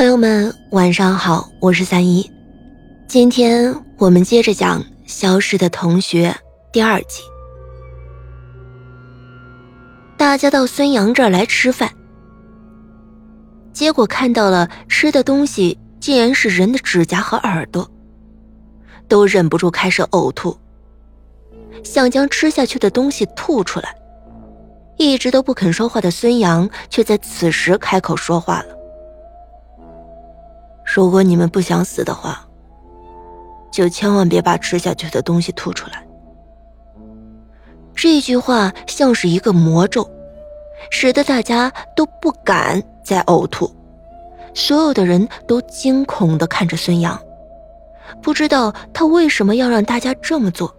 朋友们，晚上好，我是三一。今天我们接着讲《消失的同学》第二集。大家到孙杨这儿来吃饭，结果看到了吃的东西竟然是人的指甲和耳朵，都忍不住开始呕吐，想将吃下去的东西吐出来。一直都不肯说话的孙杨，却在此时开口说话了。如果你们不想死的话，就千万别把吃下去的东西吐出来。这句话像是一个魔咒，使得大家都不敢再呕吐。所有的人都惊恐地看着孙杨，不知道他为什么要让大家这么做。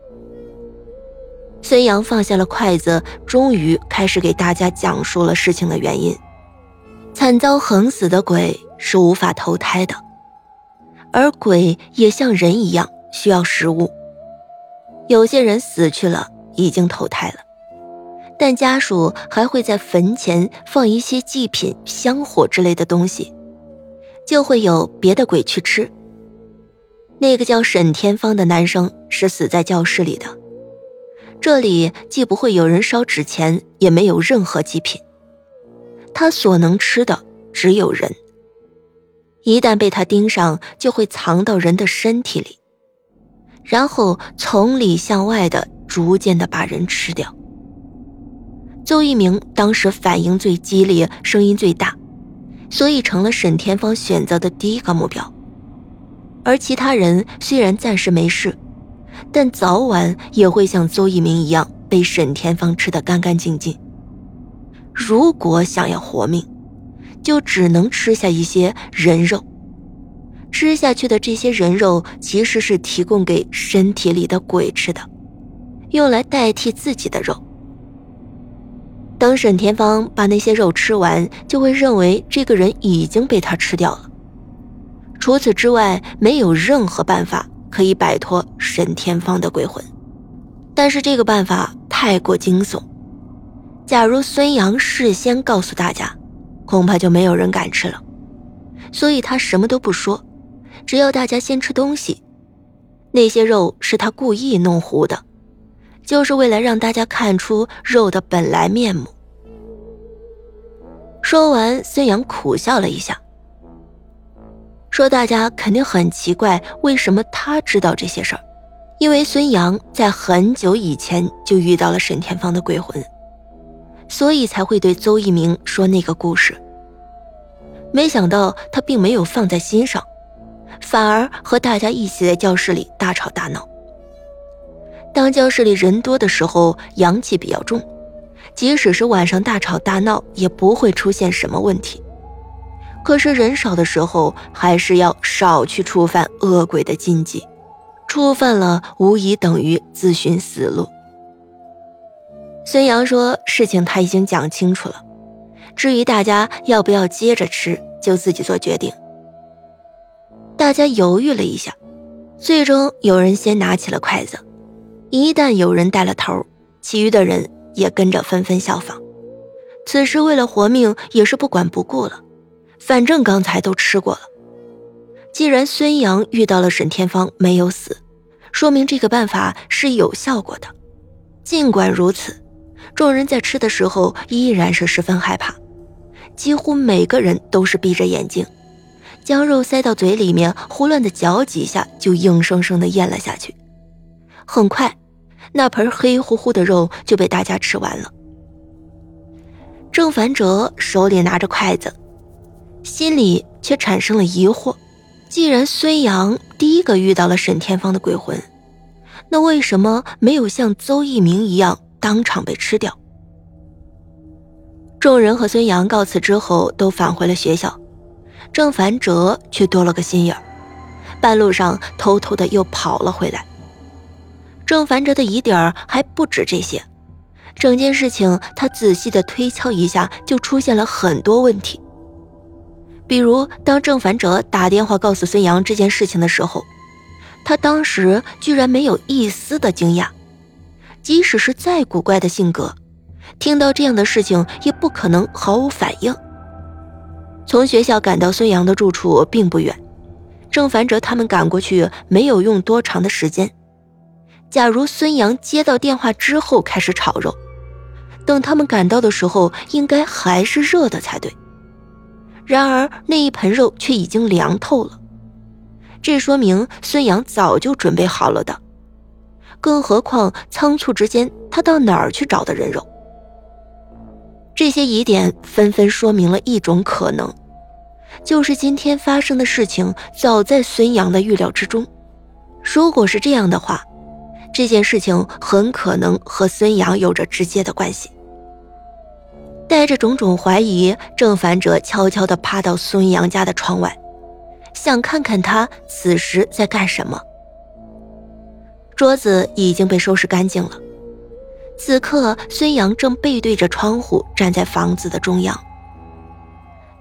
孙杨放下了筷子，终于开始给大家讲述了事情的原因。惨遭横死的鬼。是无法投胎的，而鬼也像人一样需要食物。有些人死去了，已经投胎了，但家属还会在坟前放一些祭品、香火之类的东西，就会有别的鬼去吃。那个叫沈天芳的男生是死在教室里的，这里既不会有人烧纸钱，也没有任何祭品，他所能吃的只有人。一旦被他盯上，就会藏到人的身体里，然后从里向外的逐渐的把人吃掉。邹一鸣当时反应最激烈，声音最大，所以成了沈天芳选择的第一个目标。而其他人虽然暂时没事，但早晚也会像邹一鸣一样被沈天芳吃得干干净净。如果想要活命，就只能吃下一些人肉，吃下去的这些人肉其实是提供给身体里的鬼吃的，用来代替自己的肉。等沈天芳把那些肉吃完，就会认为这个人已经被他吃掉了。除此之外，没有任何办法可以摆脱沈天芳的鬼魂。但是这个办法太过惊悚，假如孙杨事先告诉大家。恐怕就没有人敢吃了，所以他什么都不说，只要大家先吃东西。那些肉是他故意弄糊的，就是为了让大家看出肉的本来面目。说完，孙杨苦笑了一下，说：“大家肯定很奇怪，为什么他知道这些事儿？因为孙杨在很久以前就遇到了沈天芳的鬼魂。”所以才会对邹一鸣说那个故事。没想到他并没有放在心上，反而和大家一起在教室里大吵大闹。当教室里人多的时候，阳气比较重，即使是晚上大吵大闹也不会出现什么问题。可是人少的时候，还是要少去触犯恶鬼的禁忌，触犯了无疑等于自寻死路。孙杨说：“事情他已经讲清楚了，至于大家要不要接着吃，就自己做决定。”大家犹豫了一下，最终有人先拿起了筷子。一旦有人带了头，其余的人也跟着纷纷效仿。此时为了活命，也是不管不顾了。反正刚才都吃过了，既然孙杨遇到了沈天芳没有死，说明这个办法是有效果的。尽管如此。众人在吃的时候依然是十分害怕，几乎每个人都是闭着眼睛，将肉塞到嘴里面，胡乱的嚼几下就硬生生的咽了下去。很快，那盆黑乎乎的肉就被大家吃完了。郑凡哲手里拿着筷子，心里却产生了疑惑：既然孙杨第一个遇到了沈天芳的鬼魂，那为什么没有像邹一鸣一样？当场被吃掉。众人和孙杨告辞之后，都返回了学校。郑凡哲却多了个心眼儿，半路上偷偷的又跑了回来。郑凡哲的疑点还不止这些，整件事情他仔细的推敲一下，就出现了很多问题。比如，当郑凡哲打电话告诉孙杨这件事情的时候，他当时居然没有一丝的惊讶。即使是再古怪的性格，听到这样的事情也不可能毫无反应。从学校赶到孙杨的住处并不远，郑凡哲他们赶过去没有用多长的时间。假如孙杨接到电话之后开始炒肉，等他们赶到的时候，应该还是热的才对。然而那一盆肉却已经凉透了，这说明孙杨早就准备好了的。更何况仓促之间，他到哪儿去找的人肉？这些疑点纷纷说明了一种可能，就是今天发生的事情早在孙杨的预料之中。如果是这样的话，这件事情很可能和孙杨有着直接的关系。带着种种怀疑，郑凡哲悄悄地趴到孙杨家的窗外，想看看他此时在干什么。桌子已经被收拾干净了，此刻孙杨正背对着窗户站在房子的中央，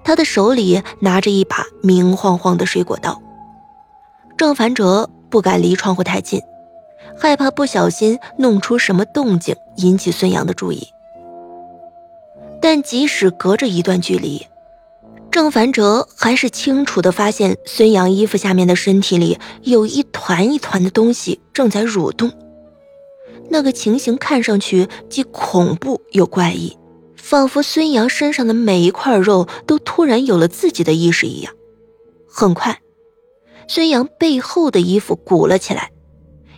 他的手里拿着一把明晃晃的水果刀。郑凡哲不敢离窗户太近。害怕不小心弄出什么动静，引起孙杨的注意。但即使隔着一段距离，郑凡哲还是清楚地发现孙杨衣服下面的身体里有一团一团的东西正在蠕动。那个情形看上去既恐怖又怪异，仿佛孙杨身上的每一块肉都突然有了自己的意识一样。很快，孙杨背后的衣服鼓了起来。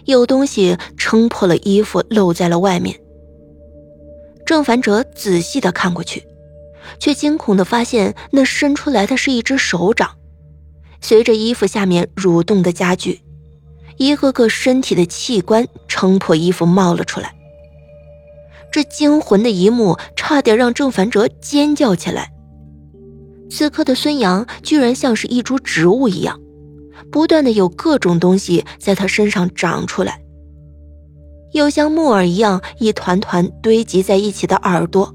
有东西撑破了衣服，露在了外面。郑凡哲仔细的看过去，却惊恐的发现，那伸出来的是一只手掌。随着衣服下面蠕动的加剧，一个个身体的器官撑破衣服冒了出来。这惊魂的一幕，差点让郑凡哲尖叫起来。此刻的孙杨，居然像是一株植物一样。不断的有各种东西在他身上长出来，有像木耳一样一团团堆积在一起的耳朵，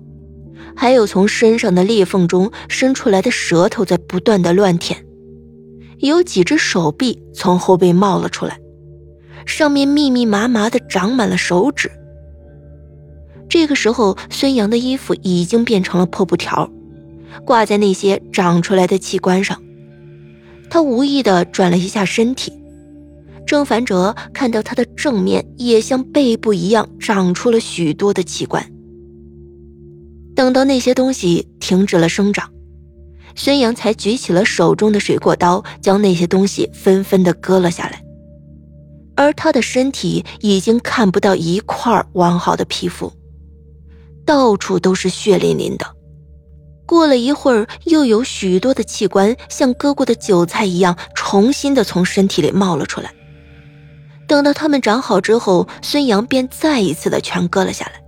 还有从身上的裂缝中伸出来的舌头在不断的乱舔，有几只手臂从后背冒了出来，上面密密麻麻的长满了手指。这个时候，孙杨的衣服已经变成了破布条，挂在那些长出来的器官上。他无意的转了一下身体，郑凡哲看到他的正面也像背部一样长出了许多的器官。等到那些东西停止了生长，孙杨才举起了手中的水果刀，将那些东西纷纷的割了下来。而他的身体已经看不到一块完好的皮肤，到处都是血淋淋的。过了一会儿，又有许多的器官像割过的韭菜一样，重新的从身体里冒了出来。等到它们长好之后，孙杨便再一次的全割了下来。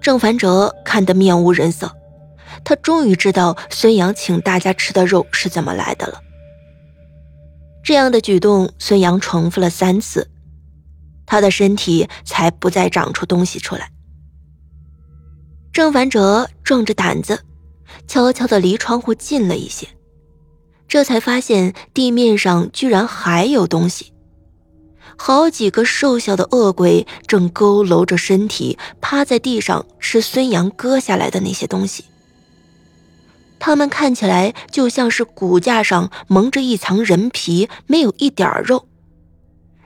郑凡哲看得面无人色，他终于知道孙杨请大家吃的肉是怎么来的了。这样的举动，孙杨重复了三次，他的身体才不再长出东西出来。郑凡哲壮着胆子，悄悄地离窗户近了一些，这才发现地面上居然还有东西。好几个瘦小的恶鬼正佝偻着身体，趴在地上吃孙杨割下来的那些东西。他们看起来就像是骨架上蒙着一层人皮，没有一点肉。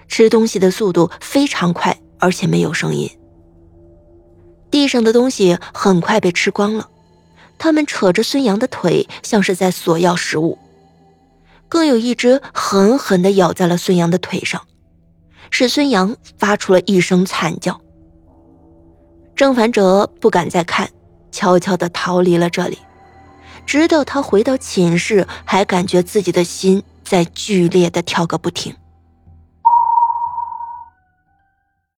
吃东西的速度非常快，而且没有声音。地上的东西很快被吃光了，他们扯着孙杨的腿，像是在索要食物。更有一只狠狠地咬在了孙杨的腿上，是孙杨发出了一声惨叫。郑凡哲不敢再看，悄悄地逃离了这里。直到他回到寝室，还感觉自己的心在剧烈地跳个不停。